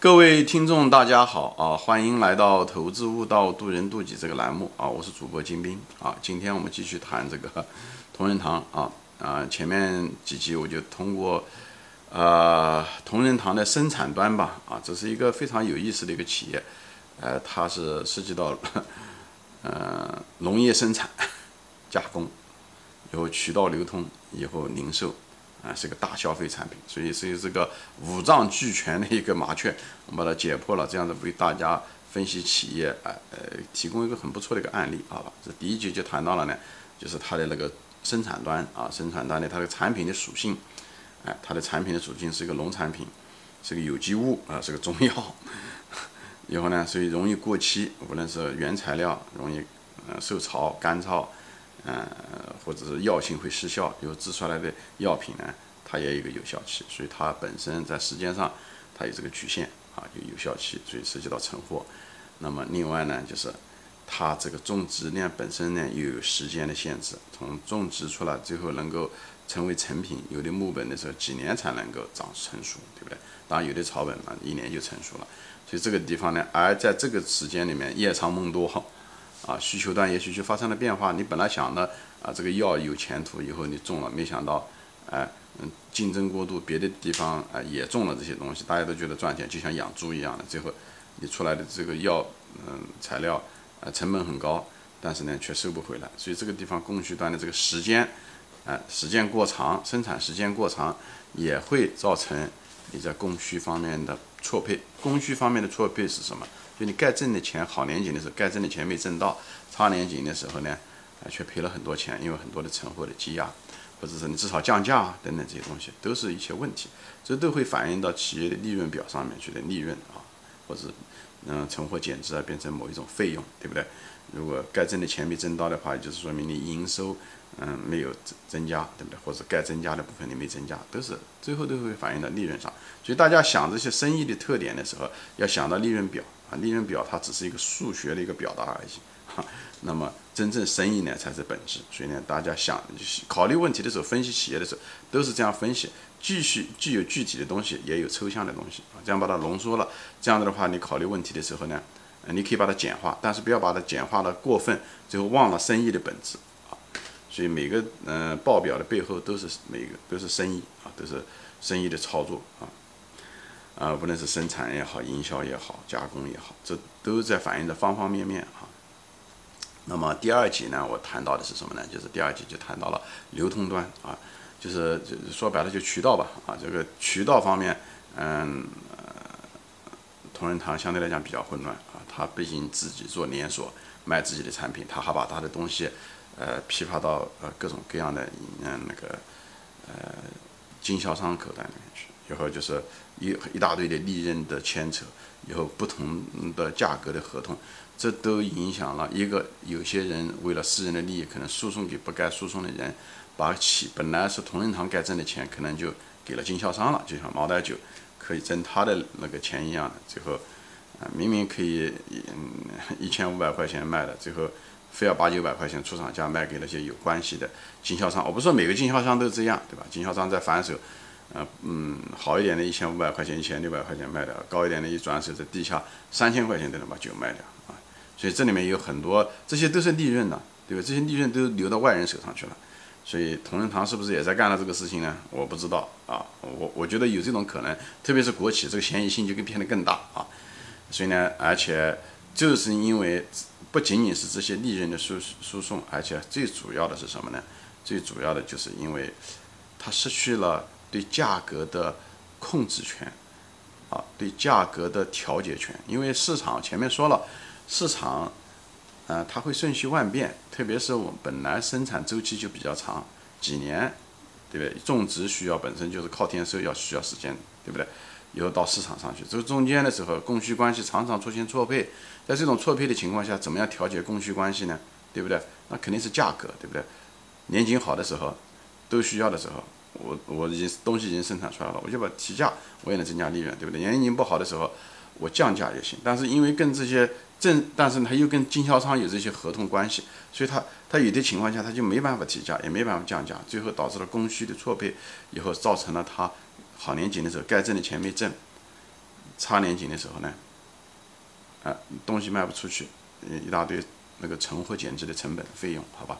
各位听众，大家好啊！欢迎来到《投资悟道，渡人渡己》这个栏目啊！我是主播金兵啊！今天我们继续谈这个 同仁堂啊啊！前面几集我就通过呃同仁堂的生产端吧啊，这是一个非常有意思的一个企业，呃，它是涉及到 呃农业生产、加工，以后渠道流通，以后零售。啊，是个大消费产品，所以是这个五脏俱全的一个麻雀，我们把它解剖了，这样子为大家分析企业，哎呃，提供一个很不错的一个案例，好吧？这第一节就谈到了呢，就是它的那个生产端啊，生产端的它的产品的属性，哎，它的产品的属性是一个农产品，是个有机物啊，是个中药，以后呢，所以容易过期，无论是原材料容易呃受潮干燥。呃，或者是药性会失效，有制出来的药品呢，它也有一个有效期，所以它本身在时间上它有这个局限啊，有有效期，所以涉及到存货。那么另外呢，就是它这个种植呢本身呢又有时间的限制，从种植出来最后能够成为成品，有的木本的时候几年才能够长成熟，对不对？当然有的草本嘛，一年就成熟了。所以这个地方呢，而在这个时间里面，夜长梦多哈。啊，需求端也许就发生了变化。你本来想的啊，这个药有前途，以后你种了，没想到，哎，嗯，竞争过度，别的地方啊也种了这些东西，大家都觉得赚钱，就像养猪一样的。最后，你出来的这个药，嗯，材料啊，成本很高，但是呢，却收不回来。所以这个地方供需端的这个时间，啊，时间过长，生产时间过长，也会造成你在供需方面的错配。供需方面的错配是什么？就你该挣的钱，好年景的时候该挣的钱没挣到，差年景的时候呢，啊，却赔了很多钱，因为很多的存货的积压，或者是你至少降价啊等等这些东西，都是一些问题，这都会反映到企业的利润表上面去的利润啊，或者嗯存货减值啊，变成某一种费用，对不对？如果该挣的钱没挣到的话，就是说明你营收嗯没有增增加，对不对？或者该增加的部分你没增加，都是最后都会反映到利润上。所以大家想这些生意的特点的时候，要想到利润表。啊，利润表它只是一个数学的一个表达而已，哈。那么真正生意呢才是本质。所以呢，大家想考虑问题的时候，分析企业的时候，都是这样分析。继续既有具体的东西，也有抽象的东西啊。这样把它浓缩了，这样子的话，你考虑问题的时候呢，你可以把它简化，但是不要把它简化的过分，最后忘了生意的本质啊。所以每个嗯报表的背后都是每个都是生意啊，都是生意的操作啊。啊，无论是生产也好，营销也好，加工也好，这都在反映着方方面面啊。那么第二集呢，我谈到的是什么呢？就是第二集就谈到了流通端啊，就是说白了就渠道吧啊。这个渠道方面，嗯，同仁堂相对来讲比较混乱啊。他不仅自己做连锁卖自己的产品，他还把他的东西呃批发到呃各种各样的嗯那个呃经销商口袋里面去。以后就是一一大堆的利润的牵扯，以后不同的价格的合同，这都影响了一个有些人为了私人的利益，可能输送给不该输送的人，把起本来是同仁堂该挣的钱，可能就给了经销商了，就像茅台酒可以挣他的那个钱一样的，最后啊明明可以嗯一千五百块钱卖的，最后非要八九百块钱出厂价卖给那些有关系的经销商。我不是说每个经销商都这样，对吧？经销商在反手。呃嗯，好一点的，一千五百块钱、一千六百块钱卖掉；高一点的，一转手在地下三千块钱都能把酒卖掉啊！所以这里面有很多，这些都是利润的，对吧？这些利润都流到外人手上去了。所以同仁堂是不是也在干了这个事情呢？我不知道啊，我我觉得有这种可能，特别是国企，这个嫌疑性就变得更大啊。所以呢，而且就是因为不仅仅是这些利润的输输送，而且最主要的是什么呢？最主要的就是因为它失去了。对价格的控制权，啊，对价格的调节权，因为市场前面说了，市场，呃，它会瞬息万变，特别是我们本来生产周期就比较长，几年，对不对？种植需要本身就是靠天收，要需要时间，对不对？以后到市场上去，这个中间的时候，供需关系常常出现错配，在这种错配的情况下，怎么样调节供需关系呢？对不对？那肯定是价格，对不对？年景好的时候，都需要的时候。我我已经东西已经生产出来了，我就把提价，我也能增加利润，对不对？年景不好的时候，我降价也行。但是因为跟这些正，但是他又跟经销商有这些合同关系，所以他他有的情况下他就没办法提价，也没办法降价，最后导致了供需的错配，以后造成了他好年景的时候该挣的钱没挣，差差年景的时候呢，啊，东西卖不出去，一大堆那个存货减值的成本费用，好吧？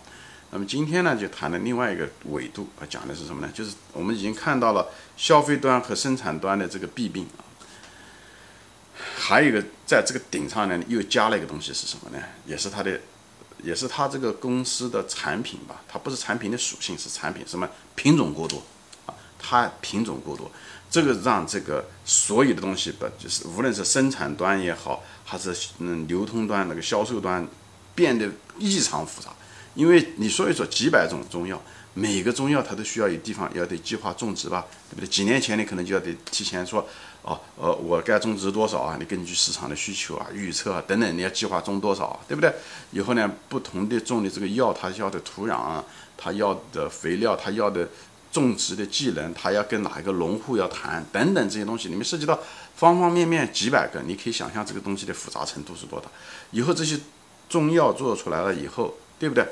那么今天呢，就谈了另外一个维度啊，讲的是什么呢？就是我们已经看到了消费端和生产端的这个弊病啊，还有一个在这个顶上呢，又加了一个东西是什么呢？也是它的，也是它这个公司的产品吧？它不是产品的属性，是产品什么品种过多啊？它品种过多，这个让这个所有的东西不就是无论是生产端也好，还是嗯流通端那个销售端，变得异常复杂。因为你说一说几百种中药，每个中药它都需要有地方要得计划种植吧，对不对？几年前你可能就要得提前说，哦，呃，我该种植多少啊？你根据市场的需求啊、预测啊等等，你要计划种多少，对不对？以后呢，不同的种的这个药，它要的土壤啊，它要的肥料，它要的种植的技能，它要跟哪一个农户要谈等等这些东西，里面涉及到方方面面几百个，你可以想象这个东西的复杂程度是多大。以后这些中药做出来了以后。对不对？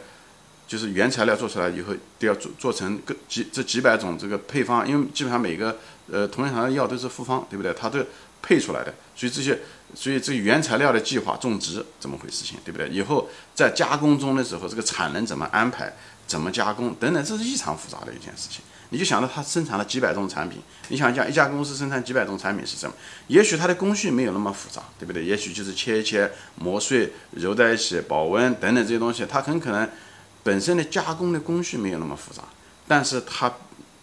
就是原材料做出来以后，都要做做成个几这几百种这个配方，因为基本上每个呃同仁堂的药都是复方，对不对？它都配出来的，所以这些，所以这原材料的计划种植怎么回事？情对不对？以后在加工中的时候，这个产能怎么安排，怎么加工等等，这是异常复杂的一件事情。你就想到它生产了几百种产品，你想想一家公司生产几百种产品是什么？也许它的工序没有那么复杂，对不对？也许就是切一切、磨碎、揉在一起、保温等等这些东西，它很可能本身的加工的工序没有那么复杂，但是它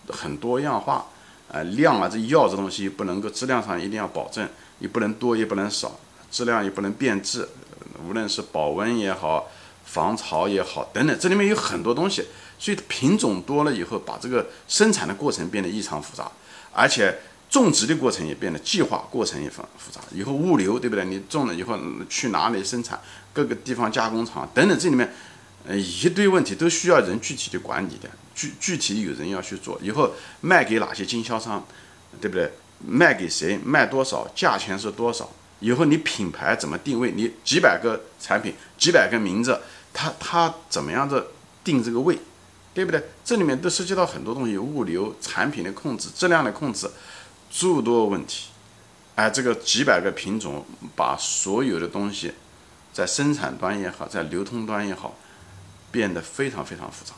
很多样化，呃，量啊，这药这东西不能够质量上一定要保证，也不能多也不能少，质量也不能变质，无论是保温也好。防潮也好，等等，这里面有很多东西，所以品种多了以后，把这个生产的过程变得异常复杂，而且种植的过程也变得计划过程也很复杂。以后物流对不对？你种了以后去哪里生产？各个地方加工厂等等，这里面呃一堆问题都需要人具体的管理的，具具体有人要去做。以后卖给哪些经销商，对不对？卖给谁？卖多少？价钱是多少？以后你品牌怎么定位？你几百个产品，几百个名字。它它怎么样的定这个位，对不对？这里面都涉及到很多东西，物流、产品的控制、质量的控制，诸多问题。哎，这个几百个品种，把所有的东西，在生产端也好，在流通端也好，变得非常非常复杂，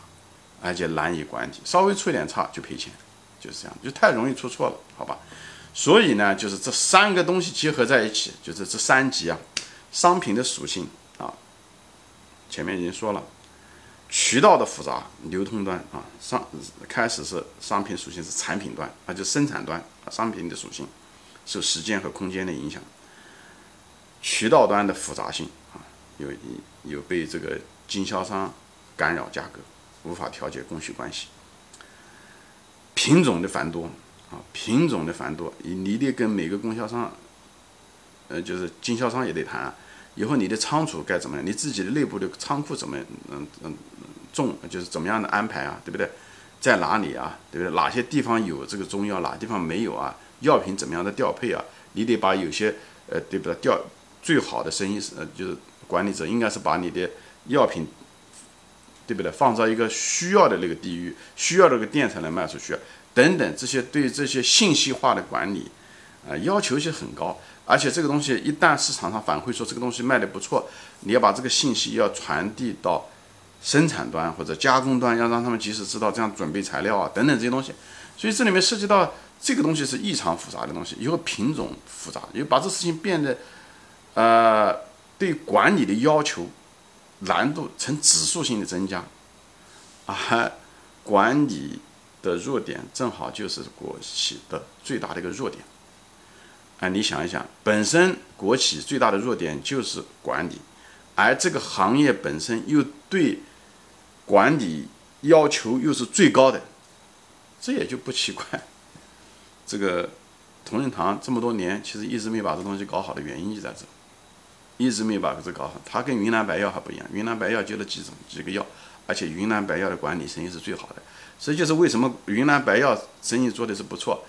而且难以管理。稍微出一点差就赔钱，就是这样，就太容易出错了，好吧？所以呢，就是这三个东西结合在一起，就是这三级啊，商品的属性。前面已经说了，渠道的复杂，流通端啊，商开始是商品属性是产品端，那就生产端，商品的属性受时间和空间的影响，渠道端的复杂性啊，有有被这个经销商干扰价格，无法调节供需关系，品种的繁多啊，品种的繁多，你得跟每个供销商，呃，就是经销商也得谈。以后你的仓储该怎么样？你自己的内部的仓库怎么嗯嗯种就是怎么样的安排啊？对不对？在哪里啊？对不对？哪些地方有这个中药，哪地方没有啊？药品怎么样的调配啊？你得把有些呃对不对？调最好的生意是呃就是管理者应该是把你的药品对不对？放在一个需要的那个地域，需要这个店才能卖出去等等这些对这些信息化的管理啊要求是很高。而且这个东西一旦市场上反馈说这个东西卖的不错，你要把这个信息要传递到生产端或者加工端，要让他们及时知道这样准备材料啊等等这些东西。所以这里面涉及到这个东西是异常复杂的东西，以后品种复杂，因为把这事情变得呃对管理的要求难度呈指数性的增加，啊，管理的弱点正好就是国企的最大的一个弱点。哎，你想一想，本身国企最大的弱点就是管理，而这个行业本身又对管理要求又是最高的，这也就不奇怪。这个同仁堂这么多年其实一直没把这东西搞好的原因就在这，一直没把这搞好。它跟云南白药还不一样，云南白药就那几种几个药，而且云南白药的管理生意是最好的，所以就是为什么云南白药生意做的是不错。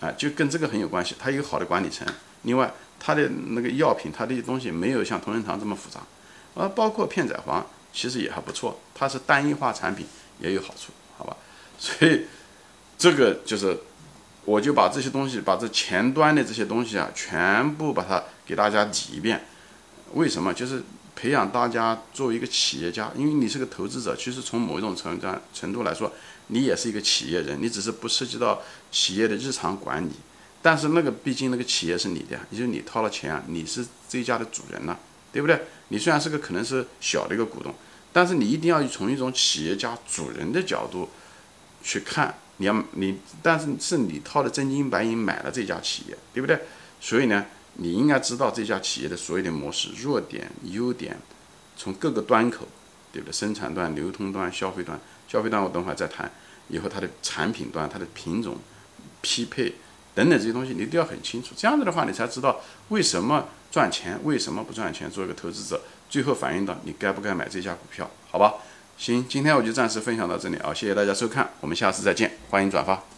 啊，就跟这个很有关系，它有好的管理层，另外它的那个药品，它的东西没有像同仁堂这么复杂，啊，包括片仔癀其实也还不错，它是单一化产品也有好处，好吧？所以这个就是我就把这些东西，把这前端的这些东西啊，全部把它给大家理一遍。为什么？就是培养大家作为一个企业家，因为你是个投资者，其实从某一种程度程度来说，你也是一个企业人，你只是不涉及到企业的日常管理。但是那个毕竟那个企业是你的，也就是你掏了钱啊，你是这家的主人呐，对不对？你虽然是个可能是小的一个股东，但是你一定要从一种企业家主人的角度去看，你要你，但是是你掏的真金白银买了这家企业，对不对？所以呢，你应该知道这家企业的所有的模式、弱点、优点，从各个端口，对不对？生产端、流通端、消费端，消费端我等会儿再谈。以后它的产品端、它的品种匹配。等等这些东西你都要很清楚，这样子的话你才知道为什么赚钱，为什么不赚钱。做一个投资者，最后反映到你该不该买这家股票，好吧？行，今天我就暂时分享到这里啊，谢谢大家收看，我们下次再见，欢迎转发。